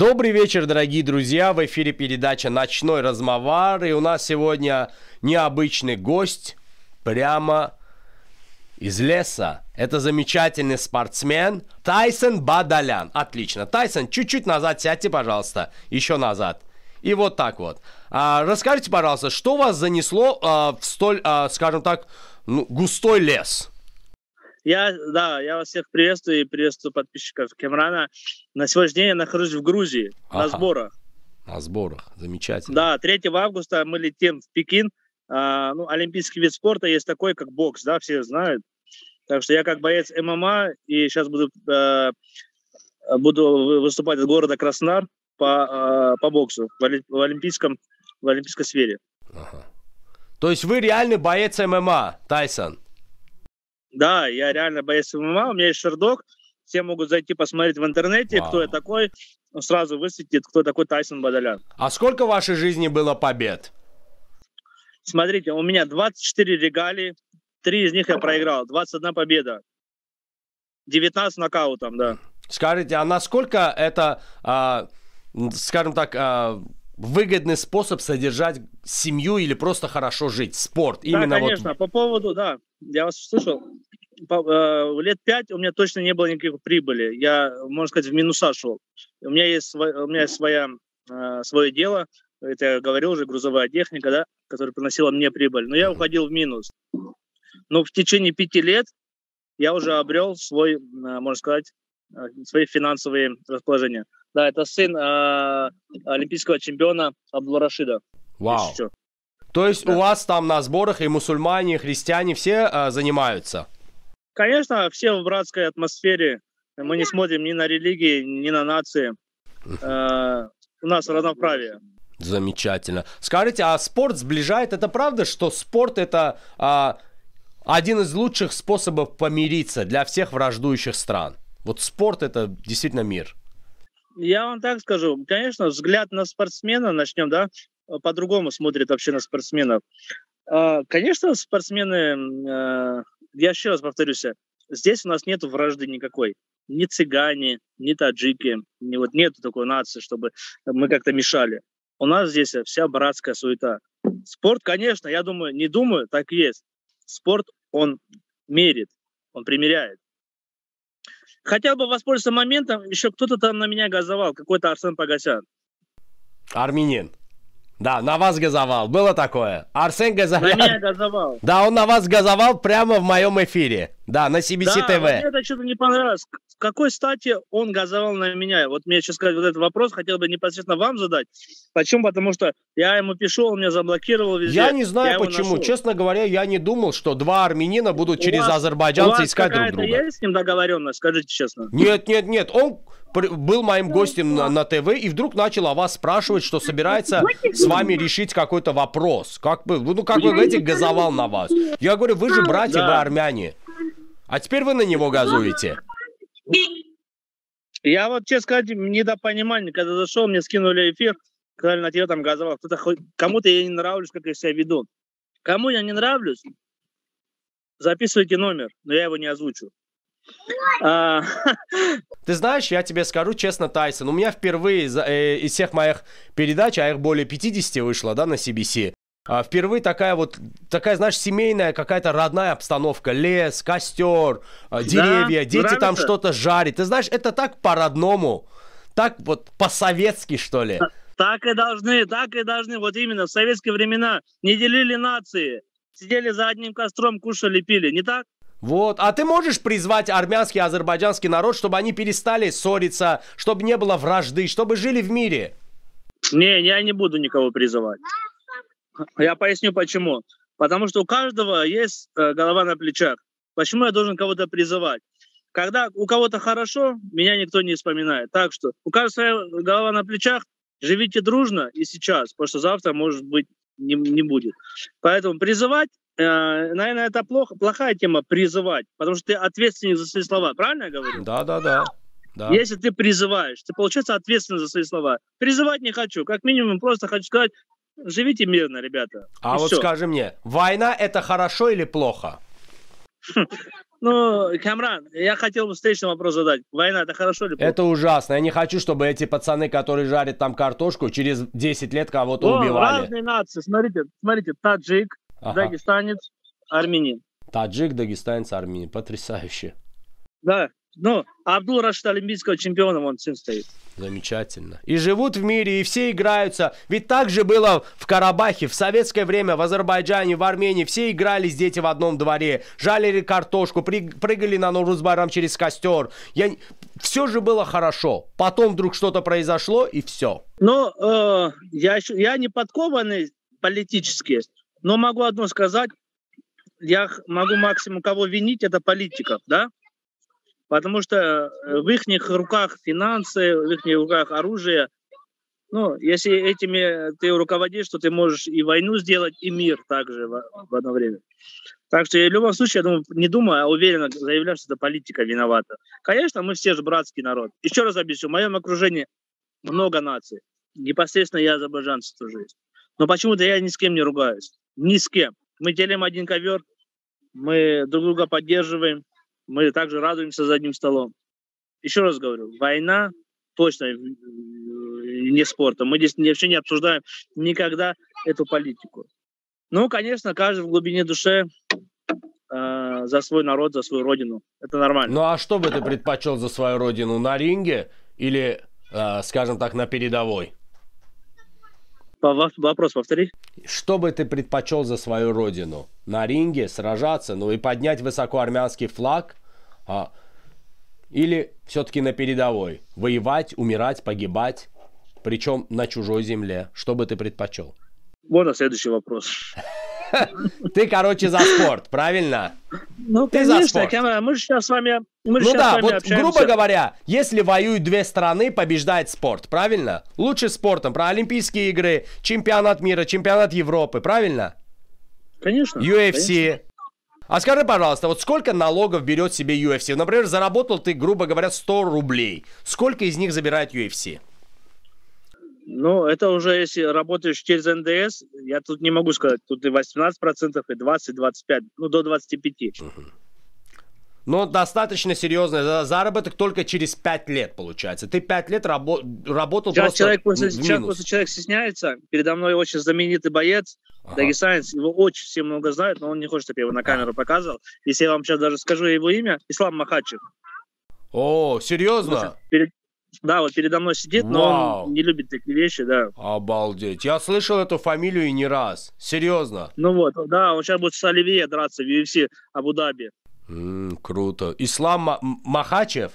Добрый вечер, дорогие друзья. В эфире передача «Ночной размовар». И у нас сегодня необычный гость прямо из леса. Это замечательный спортсмен Тайсон Бадалян. Отлично. Тайсон, чуть-чуть назад сядьте, пожалуйста. Еще назад. И вот так вот. А, расскажите, пожалуйста, что вас занесло а, в столь, а, скажем так, ну, густой лес? Я, да, я вас всех приветствую и приветствую подписчиков Кемрана. На сегодняшний день я нахожусь в Грузии ага. на сборах. На сборах, замечательно. Да, 3 августа мы летим в Пекин. А, ну, олимпийский вид спорта есть такой, как бокс, да, все знают. Так что я как боец ММА и сейчас буду, э, буду выступать из города Краснодар по, э, по боксу в, в, олимпийском, в олимпийской сфере. Ага. То есть вы реальный боец ММА, Тайсон? Да, я реально боец ММА, у меня есть шердок, все могут зайти посмотреть в интернете, Вау. кто я такой, сразу высветит, кто такой Тайсон Бадалян. А сколько в вашей жизни было побед? Смотрите, у меня 24 регалии, три из них я проиграл, 21 победа, 19 нокаутом, да. Скажите, а насколько это, а, скажем так, а, выгодный способ содержать семью или просто хорошо жить? Спорт. Именно да, конечно. Вот... По поводу, да, я вас слышал. По, э, лет пять у меня точно не было никакой прибыли. Я, можно сказать, в минуса шел. У меня есть, у меня есть своя, э, свое дело, это я говорил уже, грузовая техника, да, которая приносила мне прибыль. Но я уходил в минус. Но в течение пяти лет я уже обрел свой, э, можно сказать, э, свои финансовые расположения. Да, это сын э, олимпийского чемпиона Абдулрашида. Вау. То есть да. у вас там на сборах и мусульмане, и христиане все э, занимаются? Конечно, все в братской атмосфере. Мы не смотрим ни на религии, ни на нации. Э, у нас равноправие. Замечательно. Скажите, а спорт сближает? Это правда, что спорт это а, один из лучших способов помириться для всех враждующих стран? Вот спорт это действительно мир. Я вам так скажу. Конечно, взгляд на спортсмена, начнем, да, по-другому смотрит вообще на спортсменов. А, конечно, спортсмены, а, я еще раз повторюсь, здесь у нас нет вражды никакой. Ни цыгане, ни таджики, ни вот нету такой нации, чтобы мы как-то мешали. У нас здесь вся братская суета. Спорт, конечно, я думаю, не думаю, так есть. Спорт, он мерит, он примеряет. Хотел бы воспользоваться моментом, еще кто-то там на меня газовал, какой-то Арсен Погосян. Армянин. Да, на вас газовал. Было такое. Арсен газовал. На меня газовал. Да, он на вас газовал прямо в моем эфире. Да, на CBC да, TV. Мне это что-то не понравилось. С какой стати он газовал на меня? Вот мне сейчас сказать вот этот вопрос, хотел бы непосредственно вам задать. Почему? Потому что я ему пишу, он меня заблокировал везде. Я не знаю я почему. Честно говоря, я не думал, что два армянина будут у через вас, азербайджанца искать друг друга. есть с ним договоренность, скажите честно? Нет, нет, нет. Он был моим гостем на, на ТВ и вдруг начал о вас спрашивать, что собирается с вами решить какой-то вопрос. Как бы, ну, как вы говорите, газовал на вас. Я говорю, вы же братья, да. вы армяне. А теперь вы на него газуете. Я вот, честно сказать, не до понимания, когда зашел, мне скинули эфир, сказали, на тебя там газовал. Кто-то, кому-то я не нравлюсь, как я себя веду. Кому я не нравлюсь, записывайте номер, но я его не озвучу. А, Ты знаешь, я тебе скажу честно, Тайсон, у меня впервые из, э, из всех моих передач, а их более 50 вышло, да, на CBC, а, впервые такая вот, такая, знаешь, семейная какая-то родная обстановка. Лес, костер, а, деревья, да, дети нравится? там что-то жарят. Ты знаешь, это так по-родному, так вот по-советски, что ли. Так и должны, так и должны. Вот именно в советские времена не делили нации. Сидели за одним костром, кушали, пили. Не так? Вот. А ты можешь призвать армянский, азербайджанский народ, чтобы они перестали ссориться, чтобы не было вражды, чтобы жили в мире? Не, я не буду никого призывать. Я поясню почему. Потому что у каждого есть э, голова на плечах. Почему я должен кого-то призывать? Когда у кого-то хорошо, меня никто не вспоминает. Так что у каждого своя голова на плечах, живите дружно и сейчас, потому что завтра, может быть, не, не будет. Поэтому призывать, э, наверное, это плохо, плохая тема призывать, потому что ты ответственен за свои слова. Правильно я говорю? Да, да, да. Да. Если ты призываешь, ты, получается, ответственен за свои слова. Призывать не хочу. Как минимум, просто хочу сказать, живите мирно, ребята. А вот все. скажи мне, война это хорошо или плохо? Ну, Камран, я хотел бы встречный вопрос задать. Война, это хорошо или плохо? Это ужасно. Я не хочу, чтобы эти пацаны, которые жарят там картошку, через 10 лет кого-то О, убивали. разные нации. Смотрите, смотрите, таджик, Ага. дагестанец, армянин. Таджик, дагестанец, армянин. Потрясающе. Да. Ну, Абдул Рашид олимпийского чемпиона, вон сын стоит. Замечательно. И живут в мире, и все играются. Ведь так же было в Карабахе, в советское время, в Азербайджане, в Армении. Все игрались дети в одном дворе, жалили картошку, прыгали на Нурузбарам через костер. Я... Все же было хорошо. Потом вдруг что-то произошло, и все. Ну, э, я, я не подкованный политически, но могу одно сказать. Я могу максимум кого винить, это политиков, да? Потому что э, в их руках финансы, в их руках оружие. Ну, если этими ты руководишь, то ты можешь и войну сделать, и мир также в, в одно время. Так что в любом случае, я думаю, не думаю, а уверенно заявляю, что это политика виновата. Конечно, мы все же братский народ. Еще раз объясню, в моем окружении много наций. Непосредственно я азербайджанец тоже есть. Но почему-то я ни с кем не ругаюсь. Ни с кем. Мы делим один ковер, мы друг друга поддерживаем, мы также радуемся за одним столом. Еще раз говорю, война точно э, не спортом. Мы здесь вообще не обсуждаем никогда эту политику. Ну, конечно, каждый в глубине души э, за свой народ, за свою родину. Это нормально. Ну а что бы ты предпочел за свою родину? На ринге или, э, скажем так, на передовой? По- во- Вопрос повтори. Что бы ты предпочел за свою родину? На ринге сражаться, ну и поднять высоко армянский флаг? А, или все-таки на передовой? Воевать, умирать, погибать? Причем на чужой земле. Что бы ты предпочел? Вот на следующий вопрос. Ты, короче, за спорт, правильно? Ну, Ты за конечно, спорт. Кэмерон, мы же сейчас с вами, мы Ну да, вами вот общаемся. грубо говоря, если воюют две страны, побеждает спорт, правильно? Лучше спортом, про Олимпийские игры, чемпионат мира, чемпионат Европы, правильно? Конечно. UFC. А скажи, пожалуйста, вот сколько налогов берет себе UFC? Например, заработал ты, грубо говоря, 100 рублей. Сколько из них забирает UFC? Ну, это уже если работаешь через НДС, я тут не могу сказать, тут и 18%, и 20, 25, ну, до 25. Ну, достаточно серьезный за- заработок только через 5 лет, получается. Ты 5 лет рабо- работал Сейчас просто человек, после, сейчас просто человек стесняется. Передо мной очень знаменитый боец, Ага. дагестанец, его очень все много знают, но он не хочет, чтобы я его на камеру показывал. Если я вам сейчас даже скажу его имя, Ислам Махачев. О, серьезно? Перед- да, вот передо мной сидит, но Вау. он не любит такие вещи, да. Обалдеть. Я слышал эту фамилию и не раз. Серьезно. Ну вот, да, он сейчас будет с Оливье драться в UFC Абу-Даби. М, круто. Ислам Махачев?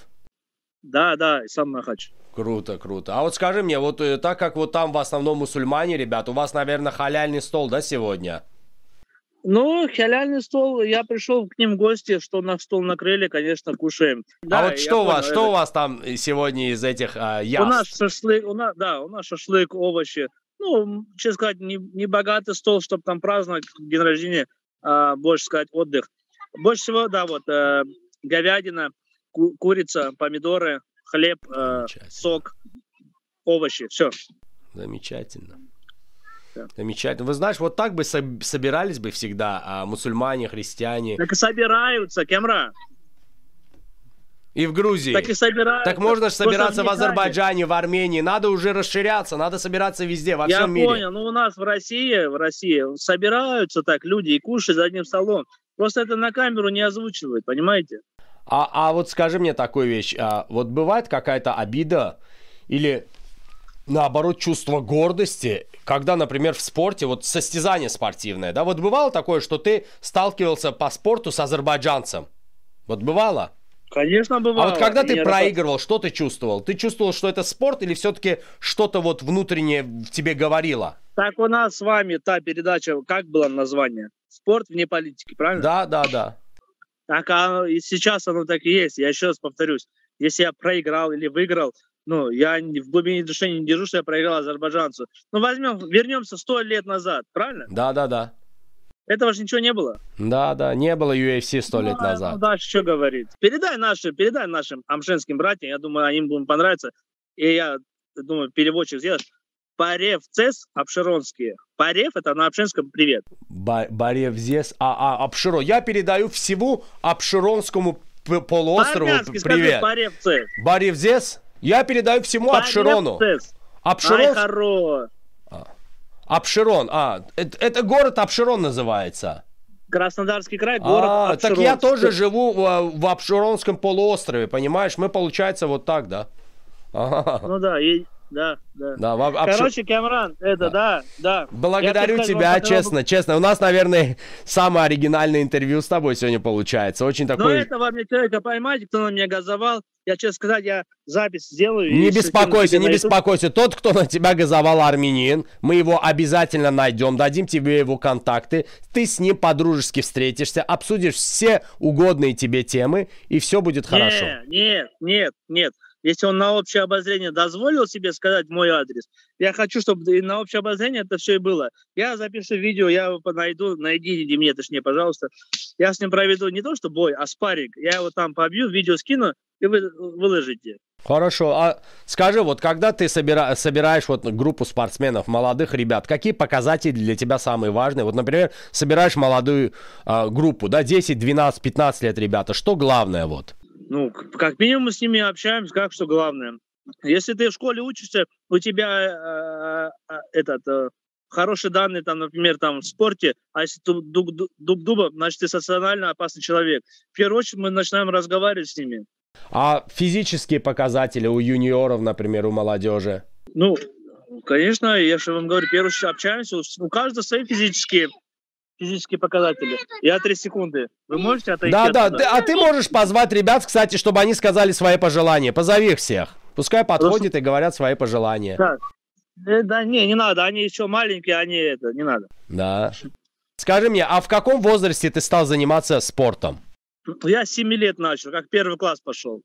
Да, да, Ислам Махачев. Круто, круто. А вот скажи мне, вот э, так как вот там в основном мусульмане, ребят, у вас, наверное, халяльный стол, да, сегодня? Ну, халяльный стол, я пришел к ним в гости, что на стол накрыли, конечно, кушаем. Да, а вот что у вас, понял, что это- у вас там сегодня из этих а, У нас яств? шашлык, у нас, да, у нас шашлык, овощи. Ну, честно сказать, не, не богатый стол, чтобы там праздновать день рождения, а, больше сказать, отдых. Больше всего, да, вот э, говядина, ку- курица, помидоры, хлеб, э, сок, овощи, все. Замечательно. Да. Замечательно. Вы знаешь, вот так бы соб- собирались бы всегда а, мусульмане, христиане. Так и собираются, Кемра. И в Грузии. Так и собираются. Так можно же собираться в вникание. Азербайджане, в Армении. Надо уже расширяться, надо собираться везде, во Я всем мире. понял, ну у нас в России, в России собираются так люди и кушают за одним столом. Просто это на камеру не озвучивают, понимаете? А, а вот скажи мне такую вещь. а, вот бывает какая-то обида или наоборот чувство гордости, когда, например, в спорте, вот состязание спортивное, да, вот бывало такое, что ты сталкивался по спорту с азербайджанцем? Вот бывало? Конечно, А бывало. вот когда ты раз- проигрывал, что ты чувствовал? Ты чувствовал, что это спорт или все-таки что-то вот внутреннее в тебе говорило? Так у нас с вами та передача, как было название? Спорт вне политики, правильно? Да, да, да. Так и сейчас оно так и есть. Я еще раз повторюсь. Если я проиграл или выиграл, ну, я в глубине души не держу, что я проиграл азербайджанцу. Ну, возьмем, вернемся сто лет назад, правильно? Да, да, да. Этого же ничего не было. Да, да, не было UFC сто лет Ну, а, назад. Ну, дальше что говорить? Передай нашим, передай нашим амшенским братьям, я думаю, им будем понравиться. И я думаю, переводчик сделаешь. Парев Цес Обширонские. Парев это на общинском привет. Ба- Баревзес, а, а, Обширон. Я передаю всему Обширонскому полуострову привет. Парев Цес. Баревзес, я передаю всему Парев Обширону. Ай, Обширон, хоро. Обширон, а, это, это город Обширон называется. Краснодарский край, город А, так Обширон. я тоже живу в, в Обширонском полуострове, понимаешь? Мы, получается, вот так, да? Ага. Ну да, и, да, да. Да, в Об- Обши- Короче, Камран, это, да, да. Благодарю Я, так тебя, вам честно, честно. У нас, наверное, самое оригинальное интервью с тобой сегодня получается. Очень такой... этого мне человека поймать, кто на меня газовал. Я, честно сказать, я запись сделаю. Не беспокойся, не беспокойся. Тот, кто на тебя газовал армянин, мы его обязательно найдем, дадим тебе его контакты. Ты с ним по-дружески встретишься, обсудишь все угодные тебе темы, и все будет хорошо. Не, нет, нет, нет. Если он на общее обозрение дозволил себе сказать мой адрес, я хочу, чтобы и на общее обозрение это все и было. Я запишу видео, я его найду, найдите мне, точнее, пожалуйста. Я с ним проведу не то, что бой, а спарринг. Я его там побью, видео скину, и вы выложите. Хорошо. А скажи, вот когда ты собира- собираешь вот группу спортсменов, молодых ребят, какие показатели для тебя самые важные? Вот, например, собираешь молодую а, группу, да, 10, 12, 15 лет ребята. Что главное вот? Ну, как минимум мы с ними общаемся, как что главное. Если ты в школе учишься, у тебя э, э, этот э, хорошие данные, там, например, там в спорте, а если ты дуг дуба, значит ты социально опасный человек. В первую очередь мы начинаем разговаривать с ними. А физические показатели у юниоров, например, у молодежи? Ну, конечно, я же вам говорю, в первую очередь общаемся, у каждого свои физические физические показатели. Я три секунды. Вы можете отойти Да, да, ты- а ты можешь позвать ребят, кстати, чтобы они сказали свои пожелания. Позови их всех. Пускай подходят и говорят свои пожелания. Так. Э, Да, не, не надо, они еще маленькие, они это, не надо. Да. Скажи мне, а в каком возрасте ты стал заниматься спортом? Я с 7 лет начал, как первый класс пошел.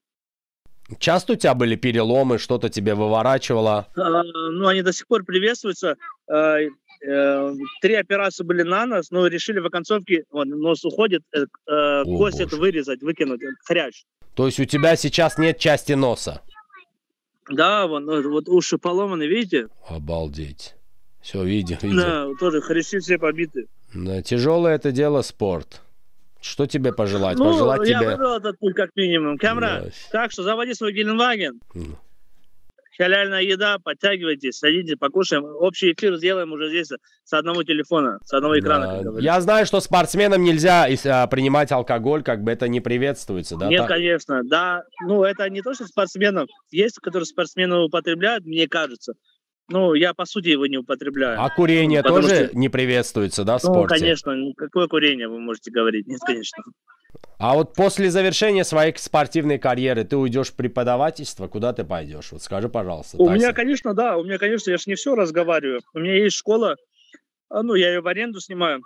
Часто у тебя были переломы, что-то тебе выворачивало? А, ну, они до сих пор приветствуются. А, э, Три операции были на нос, но решили в оконцовке, вот, нос уходит, э, э, кость эту вырезать, выкинуть, э, хрящ. То есть у тебя сейчас нет части носа? Да, вон, ну, вот уши поломаны, видите? Обалдеть. Все, видим, видим. Да, тоже хрящи все побиты. Да, тяжелое это дело спорт. Что тебе пожелать? Ну, пожелать я тебе... выбрал этот путь как минимум. Камера, Да. так что заводи свой Геленваген. М. Халяльная еда, подтягивайтесь, садитесь, покушаем. Общий эфир сделаем уже здесь с одного телефона, с одного экрана. Да. Я знаю, что спортсменам нельзя а, принимать алкоголь, как бы это не приветствуется, да? Нет, Та- конечно, да. Ну, это не то, что спортсменов. Есть, которые спортсмены употребляют, мне кажется. Ну, я, по сути, его не употребляю. А курение Потому тоже что- не приветствуется, да, в ну, спорте? конечно, ну, какое курение вы можете говорить? Нет, конечно. А вот после завершения своей спортивной карьеры ты уйдешь в преподавательство, куда ты пойдешь? Вот скажи, пожалуйста. У Тайсон. меня, конечно, да, у меня, конечно, я же не все разговариваю. У меня есть школа, а, ну, я ее в аренду снимаю.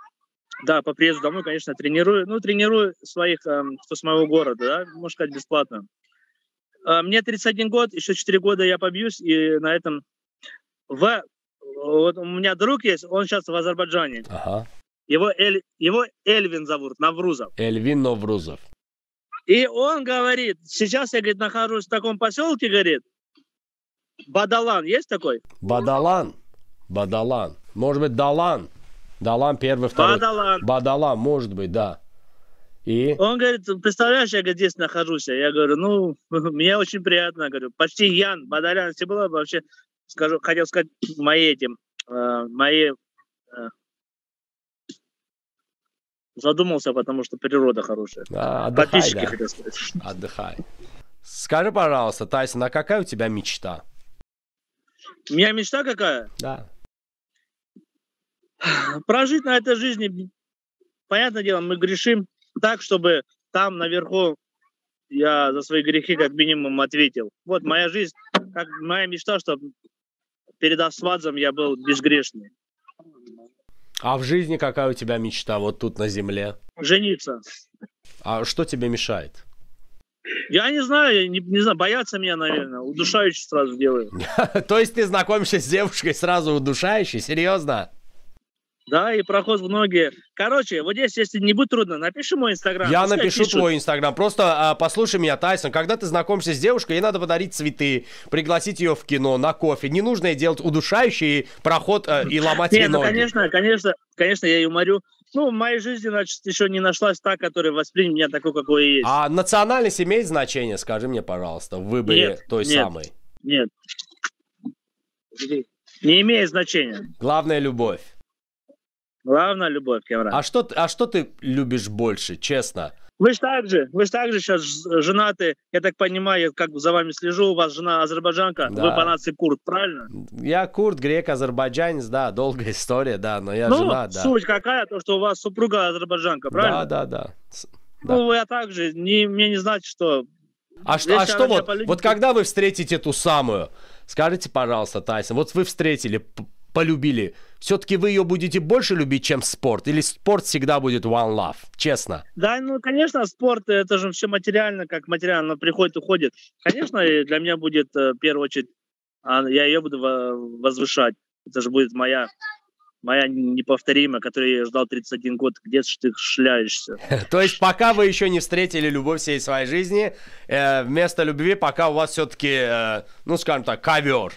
Да, по приезду домой, конечно, тренирую. Ну, тренирую своих, эм, кто с моего города, да, можно сказать, бесплатно. А, Мне 31 год, еще 4 года я побьюсь, и на этом... В... Вот у меня друг есть, он сейчас в Азербайджане. Ага. Его, Эль... Его Эльвин зовут, Наврузов. Эльвин Новрузов. И он говорит, сейчас я, говорит, нахожусь в таком поселке, говорит, Бадалан, есть такой? Бадалан. Бадалан. Может быть, Далан. Далан первый, второй. Бадалан. Бадалан, может быть, да. И? Он говорит, представляешь, я говорит, здесь нахожусь. Я говорю, ну, мне очень приятно. Я говорю, почти Ян, Бадалян, если было бы вообще, скажу, хотел сказать, мои этим, э, мои... э, задумался, потому что природа хорошая. А, отдыхай, Подписчики, да. хотел сказать. Отдыхай. Скажи, пожалуйста, Тайсон, а какая у тебя мечта? У меня мечта какая? Да. Прожить на этой жизни, понятное дело, мы грешим так, чтобы там наверху я за свои грехи как минимум ответил. Вот моя жизнь, как моя мечта, чтобы перед Асвадзом я был безгрешный. А в жизни какая у тебя мечта вот тут на земле? Жениться. А что тебе мешает? Я не знаю, я не, не знаю, боятся меня, наверное. Удушающе сразу делаю. То есть ты знакомишься с девушкой сразу удушающей? Серьезно? Да, и проход в ноги. Короче, вот здесь, если не будет трудно, напиши мой инстаграм. Я Пускай напишу пишут. твой инстаграм. Просто а, послушай меня, Тайсон. Когда ты знакомишься с девушкой, ей надо подарить цветы, пригласить ее в кино, на кофе. Не нужно ей делать удушающий проход а, и ломать ей Не, ну, ноги. конечно, конечно, конечно, я ее уморю. Ну, в моей жизни, значит, еще не нашлась та, которая воспримет меня такой, какой я есть. А национальность имеет значение? Скажи мне, пожалуйста, в выборе Нет, той нет. самой. Нет. Не имеет значения. Главная любовь. Главное, любовь, Кемран. А что, а что ты любишь больше, честно? Вы же так же, вы же так же сейчас женаты, я так понимаю, я как бы за вами слежу, у вас жена азербайджанка, Да. вы по нации курд, правильно? Я курд, грек, азербайджанец, да, долгая история, да, но я ну, жена, да. суть какая, то, что у вас супруга азербайджанка, правильно? Да, да, да. Ну, я также, не, мне не значит, что... А, что, а что вот, вот когда вы встретите ту самую, скажите, пожалуйста, Тайсон, вот вы встретили, полюбили, все-таки вы ее будете больше любить, чем спорт? Или спорт всегда будет one love? Честно. Да, ну, конечно, спорт, это же все материально, как материально приходит, уходит. Конечно, для меня будет, э, в первую очередь, а, я ее буду во- возвышать. Это же будет моя, моя неповторимая, которую я ждал 31 год. Где ты шляешься? То есть пока вы еще не встретили любовь всей своей жизни, э, вместо любви пока у вас все-таки, ну, скажем так, ковер,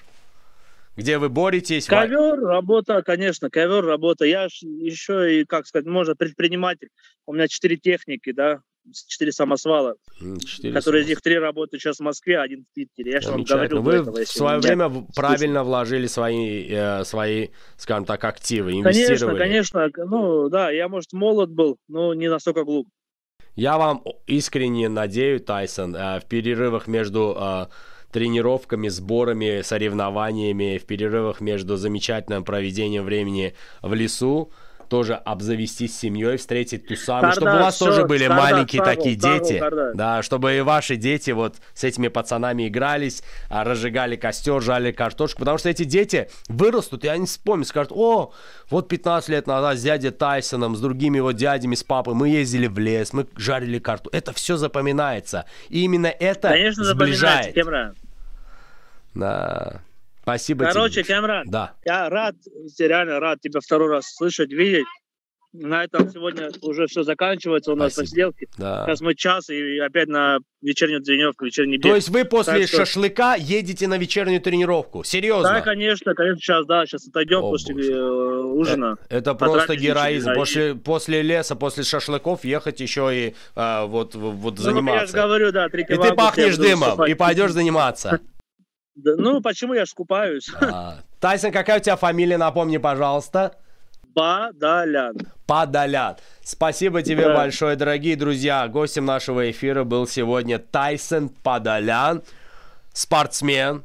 где вы боретесь. Ковер, работа, конечно, ковер, работа. Я еще и, как сказать, можно предприниматель. У меня четыре техники, да, четыре самосвала, М, четыре которые из слова. них три работают сейчас в Москве, один в Питере. Я же вам говорил Вы этого, в свое меня время в- правильно вложили свои, э, свои, скажем так, активы, Конечно, инвестировали. конечно. Ну, да, я, может, молод был, но не настолько глуп. Я вам искренне надеюсь, Тайсон, э, в перерывах между э, тренировками, сборами, соревнованиями, в перерывах между замечательным проведением времени в лесу, тоже обзавестись семьей, встретить ту самую, Карда, чтобы у вас всё, тоже были карда, маленькие сагу, такие сагу, дети, карда. да, чтобы и ваши дети вот с этими пацанами игрались, а, разжигали костер, жали картошку, потому что эти дети вырастут, и они вспомнят, скажут, о, вот 15 лет назад с дядей Тайсоном, с другими его дядями, с папой, мы ездили в лес, мы жарили карту. Это все запоминается. И именно это Конечно, сближает. Кемран. Да. Спасибо Короче, тебе. Кемран, Да. я рад, реально рад тебя второй раз слышать, видеть. На этом сегодня уже все заканчивается у нас Спасибо. посиделки. Да. Сейчас мы час и опять на вечернюю тренировку, вечерний бег. То есть вы после Так что- шашлыка едете на вечернюю тренировку? Серьезно? Да, конечно, конечно, сейчас, да, сейчас отойдем О, после боже. э, ужина. Это просто Потрапезничать, героизм. После, после леса, после шашлыков ехать еще и а, вот, вот Ну, я же заниматься. говорю, да, 3 и ты пахнешь дымом, и пойдешь заниматься. ну, почему я ж купаюсь? А, Тайсон, какая у тебя фамилия, напомни, пожалуйста. Бадалян. Подолят. Спасибо тебе Да. большое, дорогие друзья. Гостем нашего эфира был сегодня Тайсон Подолян, спортсмен,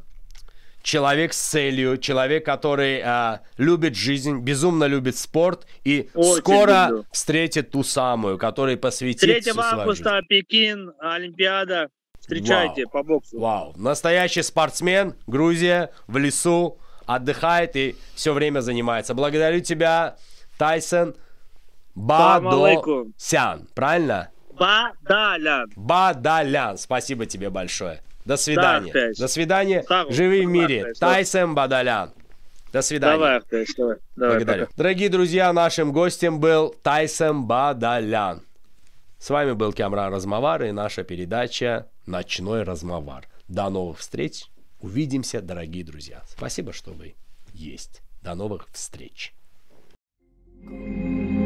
человек с целью, человек, который а, любит жизнь, безумно любит спорт и Очень скоро люблю. встретит ту самую, которой посвятит 3 всю свою жизнь. августа Пекин, Олимпиада. Встречайте по боксу. Вау, настоящий спортсмен, Грузия, в лесу, отдыхает и все время занимается. Благодарю тебя, Тайсон. Бадосян, правильно? Бадалян. Бадалян, спасибо тебе большое. До свидания. Ахтеш. До свидания. Так, Живи в мире. Тайсон Бадалян. До свидания. Давай, Ахтеш, давай. Давай, Благодарю. пока. Дорогие друзья, нашим гостем был Тайсон Бадалян. С вами был Камран Размовар и наша передача «Ночной Размовар». До новых встреч. Увидимся, дорогие друзья. Спасибо, что вы есть. До новых встреч. Thank